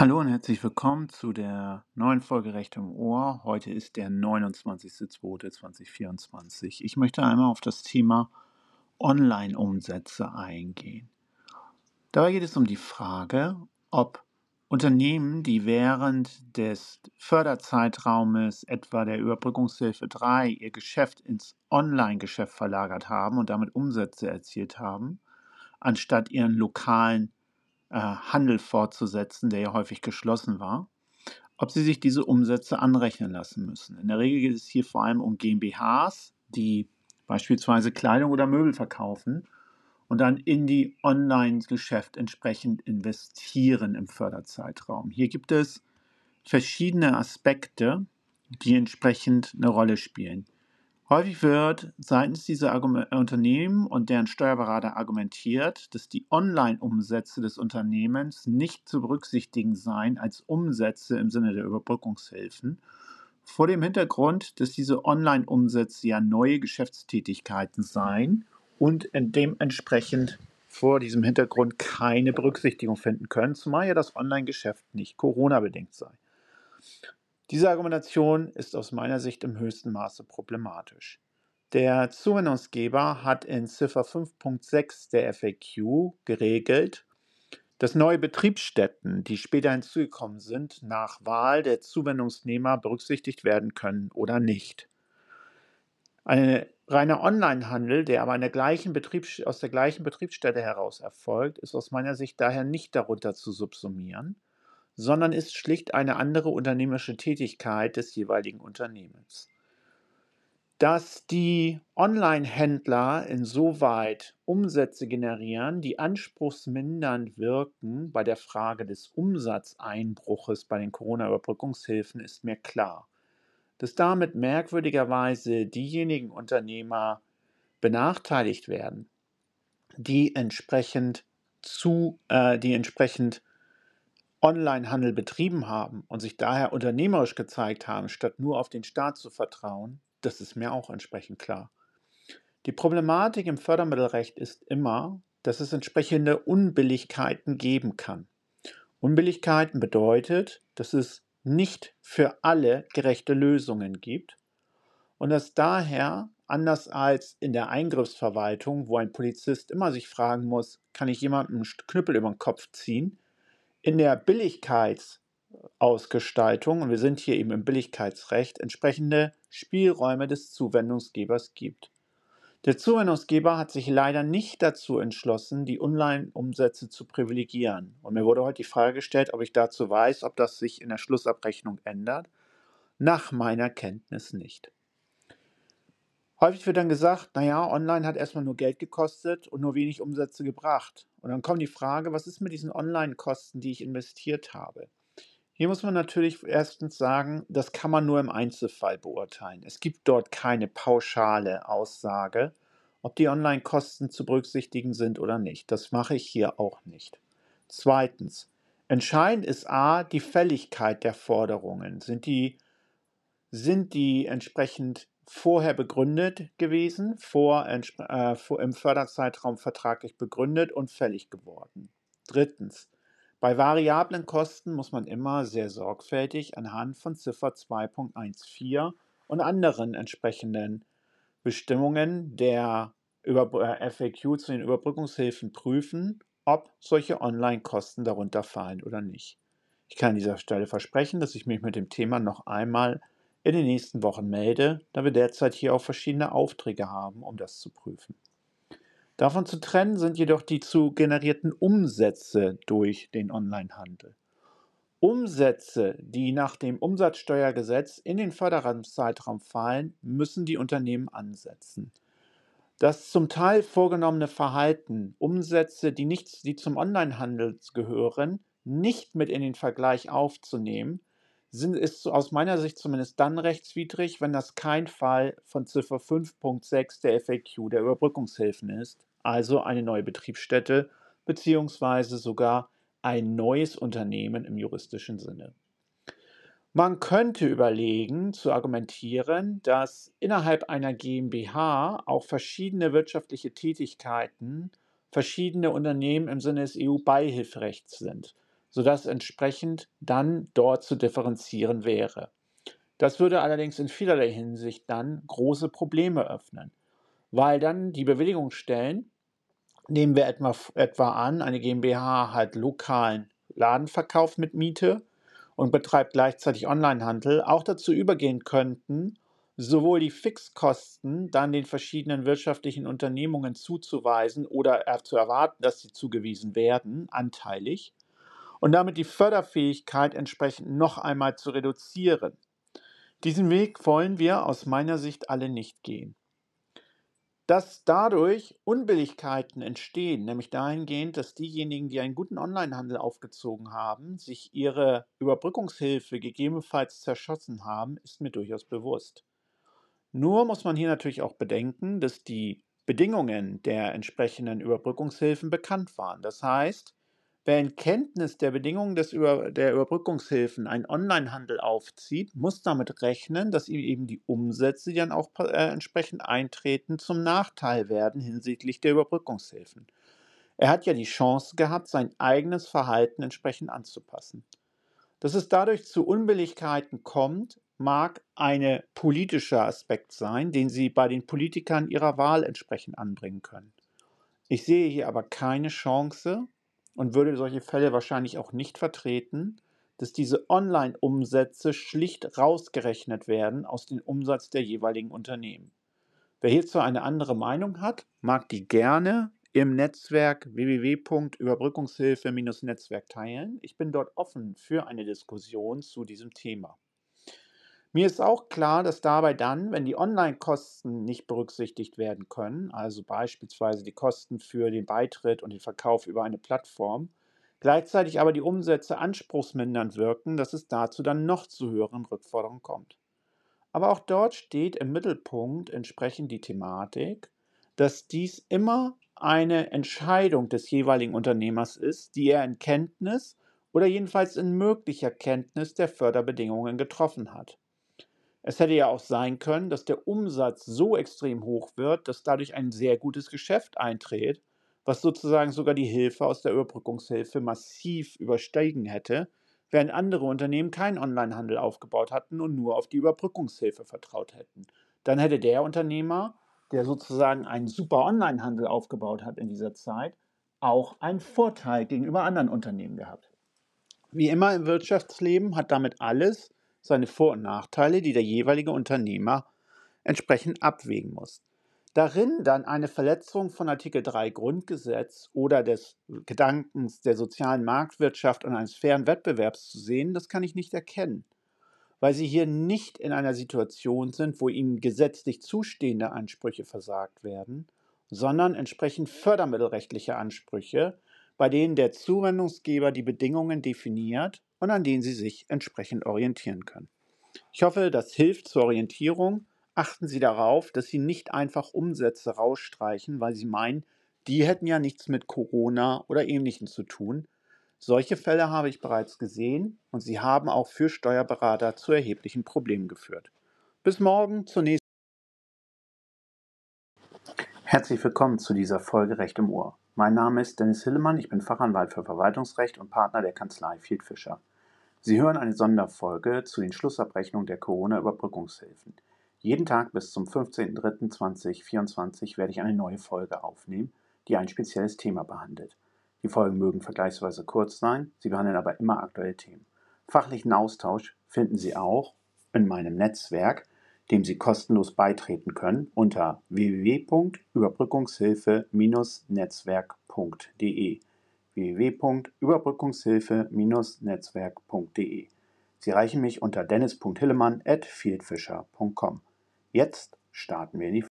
Hallo und herzlich willkommen zu der neuen Folge Recht im Ohr. Heute ist der 29.02.2024. Ich möchte einmal auf das Thema Online-Umsätze eingehen. Dabei geht es um die Frage, ob Unternehmen, die während des Förderzeitraumes etwa der Überbrückungshilfe 3 ihr Geschäft ins Online-Geschäft verlagert haben und damit Umsätze erzielt haben, anstatt ihren lokalen äh, Handel fortzusetzen, der ja häufig geschlossen war, ob sie sich diese Umsätze anrechnen lassen müssen. In der Regel geht es hier vor allem um GmbHs, die beispielsweise Kleidung oder Möbel verkaufen und dann in die Online-Geschäft entsprechend investieren im Förderzeitraum. Hier gibt es verschiedene Aspekte, die entsprechend eine Rolle spielen. Häufig wird seitens dieser Argument Unternehmen und deren Steuerberater argumentiert, dass die Online-Umsätze des Unternehmens nicht zu berücksichtigen seien als Umsätze im Sinne der Überbrückungshilfen, vor dem Hintergrund, dass diese Online-Umsätze ja neue Geschäftstätigkeiten seien und dementsprechend vor diesem Hintergrund keine Berücksichtigung finden können, zumal ja das Online-Geschäft nicht Corona-bedingt sei. Diese Argumentation ist aus meiner Sicht im höchsten Maße problematisch. Der Zuwendungsgeber hat in Ziffer 5.6 der FAQ geregelt, dass neue Betriebsstätten, die später hinzugekommen sind, nach Wahl der Zuwendungsnehmer berücksichtigt werden können oder nicht. Ein reiner Onlinehandel, der aber der aus der gleichen Betriebsstätte heraus erfolgt, ist aus meiner Sicht daher nicht darunter zu subsumieren sondern ist schlicht eine andere unternehmerische Tätigkeit des jeweiligen Unternehmens. Dass die Online-Händler insoweit Umsätze generieren, die anspruchsmindernd wirken bei der Frage des Umsatzeinbruches bei den Corona-Überbrückungshilfen, ist mir klar. Dass damit merkwürdigerweise diejenigen Unternehmer benachteiligt werden, die entsprechend zu, äh, die entsprechend Onlinehandel betrieben haben und sich daher unternehmerisch gezeigt haben, statt nur auf den Staat zu vertrauen, das ist mir auch entsprechend klar. Die Problematik im Fördermittelrecht ist immer, dass es entsprechende Unbilligkeiten geben kann. Unbilligkeiten bedeutet, dass es nicht für alle gerechte Lösungen gibt und dass daher, anders als in der Eingriffsverwaltung, wo ein Polizist immer sich fragen muss, kann ich jemandem einen Knüppel über den Kopf ziehen, in der Billigkeitsausgestaltung, und wir sind hier eben im Billigkeitsrecht, entsprechende Spielräume des Zuwendungsgebers gibt. Der Zuwendungsgeber hat sich leider nicht dazu entschlossen, die Online-Umsätze zu privilegieren. Und mir wurde heute die Frage gestellt, ob ich dazu weiß, ob das sich in der Schlussabrechnung ändert. Nach meiner Kenntnis nicht. Häufig wird dann gesagt, naja, online hat erstmal nur Geld gekostet und nur wenig Umsätze gebracht. Und dann kommt die Frage, was ist mit diesen Online-Kosten, die ich investiert habe? Hier muss man natürlich erstens sagen, das kann man nur im Einzelfall beurteilen. Es gibt dort keine pauschale Aussage, ob die Online-Kosten zu berücksichtigen sind oder nicht. Das mache ich hier auch nicht. Zweitens, entscheidend ist A, die Fälligkeit der Forderungen. Sind die, sind die entsprechend vorher begründet gewesen, vor, äh, vor, im Förderzeitraum vertraglich begründet und fällig geworden. Drittens. Bei variablen Kosten muss man immer sehr sorgfältig anhand von Ziffer 2.14 und anderen entsprechenden Bestimmungen der Über äh, FAQ zu den Überbrückungshilfen prüfen, ob solche Online-Kosten darunter fallen oder nicht. Ich kann an dieser Stelle versprechen, dass ich mich mit dem Thema noch einmal in den nächsten Wochen melde, da wir derzeit hier auch verschiedene Aufträge haben, um das zu prüfen. Davon zu trennen sind jedoch die zu generierten Umsätze durch den Onlinehandel. Umsätze, die nach dem Umsatzsteuergesetz in den Förderungszeitraum fallen, müssen die Unternehmen ansetzen. Das zum Teil vorgenommene Verhalten, Umsätze, die, nicht, die zum Onlinehandel gehören, nicht mit in den Vergleich aufzunehmen, sind, ist aus meiner Sicht zumindest dann rechtswidrig, wenn das kein Fall von Ziffer 5.6 der FAQ der Überbrückungshilfen ist, also eine neue Betriebsstätte beziehungsweise sogar ein neues Unternehmen im juristischen Sinne. Man könnte überlegen, zu argumentieren, dass innerhalb einer GmbH auch verschiedene wirtschaftliche Tätigkeiten verschiedene Unternehmen im Sinne des EU-Beihilferechts sind. Sodass entsprechend dann dort zu differenzieren wäre. Das würde allerdings in vielerlei Hinsicht dann große Probleme öffnen, weil dann die Bewilligungsstellen, nehmen wir etwa, etwa an, eine GmbH hat lokalen Ladenverkauf mit Miete und betreibt gleichzeitig Onlinehandel, auch dazu übergehen könnten, sowohl die Fixkosten dann den verschiedenen wirtschaftlichen Unternehmungen zuzuweisen oder zu erwarten, dass sie zugewiesen werden, anteilig, und damit die Förderfähigkeit entsprechend noch einmal zu reduzieren. Diesen Weg wollen wir aus meiner Sicht alle nicht gehen. Dass dadurch Unbilligkeiten entstehen, nämlich dahingehend, dass diejenigen, die einen guten Onlinehandel aufgezogen haben, sich ihre Überbrückungshilfe gegebenenfalls zerschossen haben, ist mir durchaus bewusst. Nur muss man hier natürlich auch bedenken, dass die Bedingungen der entsprechenden Überbrückungshilfen bekannt waren. Das heißt, Wer in Kenntnis der Bedingungen des Über der Überbrückungshilfen einen Onlinehandel aufzieht, muss damit rechnen, dass ihm eben die Umsätze, die dann auch äh, entsprechend eintreten, zum Nachteil werden hinsichtlich der Überbrückungshilfen. Er hat ja die Chance gehabt, sein eigenes Verhalten entsprechend anzupassen. Dass es dadurch zu Unbilligkeiten kommt, mag ein politischer Aspekt sein, den Sie bei den Politikern Ihrer Wahl entsprechend anbringen können. Ich sehe hier aber keine Chance, und würde solche Fälle wahrscheinlich auch nicht vertreten, dass diese Online-Umsätze schlicht rausgerechnet werden aus dem Umsatz der jeweiligen Unternehmen. Wer hierzu eine andere Meinung hat, mag die gerne im Netzwerk www.überbrückungshilfe-netzwerk teilen. Ich bin dort offen für eine Diskussion zu diesem Thema. Mir ist auch klar, dass dabei dann, wenn die Online-Kosten nicht berücksichtigt werden können, also beispielsweise die Kosten für den Beitritt und den Verkauf über eine Plattform, gleichzeitig aber die Umsätze anspruchsmindernd wirken, dass es dazu dann noch zu höheren Rückforderungen kommt. Aber auch dort steht im Mittelpunkt entsprechend die Thematik, dass dies immer eine Entscheidung des jeweiligen Unternehmers ist, die er in Kenntnis oder jedenfalls in möglicher Kenntnis der Förderbedingungen getroffen hat. Es hätte ja auch sein können, dass der Umsatz so extrem hoch wird, dass dadurch ein sehr gutes Geschäft eintritt, was sozusagen sogar die Hilfe aus der Überbrückungshilfe massiv übersteigen hätte, während andere Unternehmen keinen Onlinehandel aufgebaut hatten und nur auf die Überbrückungshilfe vertraut hätten. Dann hätte der Unternehmer, der sozusagen einen super Onlinehandel aufgebaut hat in dieser Zeit, auch einen Vorteil gegenüber anderen Unternehmen gehabt. Wie immer im Wirtschaftsleben hat damit alles seine Vor- und Nachteile, die der jeweilige Unternehmer entsprechend abwägen muss. Darin dann eine Verletzung von Artikel 3 Grundgesetz oder des Gedankens der sozialen Marktwirtschaft und eines fairen Wettbewerbs zu sehen, das kann ich nicht erkennen, weil Sie hier nicht in einer Situation sind, wo Ihnen gesetzlich zustehende Ansprüche versagt werden, sondern entsprechend fördermittelrechtliche Ansprüche, bei denen der Zuwendungsgeber die Bedingungen definiert und an denen Sie sich entsprechend orientieren können. Ich hoffe, das hilft zur Orientierung. Achten Sie darauf, dass Sie nicht einfach Umsätze rausstreichen, weil Sie meinen, die hätten ja nichts mit Corona oder ähnlichem zu tun. Solche Fälle habe ich bereits gesehen und sie haben auch für Steuerberater zu erheblichen Problemen geführt. Bis morgen zur nächsten. Herzlich willkommen zu dieser Folge Recht im Ohr. Mein Name ist Dennis Hillemann, ich bin Fachanwalt für Verwaltungsrecht und Partner der Kanzlei Field Fischer. Sie hören eine Sonderfolge zu den Schlussabrechnungen der Corona-Überbrückungshilfen. Jeden Tag bis zum 15.03.2024 werde ich eine neue Folge aufnehmen, die ein spezielles Thema behandelt. Die Folgen mögen vergleichsweise kurz sein, sie behandeln aber immer aktuelle Themen. Fachlichen Austausch finden Sie auch in meinem Netzwerk, dem Sie kostenlos beitreten können unter www.überbrückungshilfe-netzwerk.de www.überbrückungshilfe-netzwerk.de. Sie erreichen mich unter dennis.hillemann@fieldfisher.com. Jetzt starten wir in die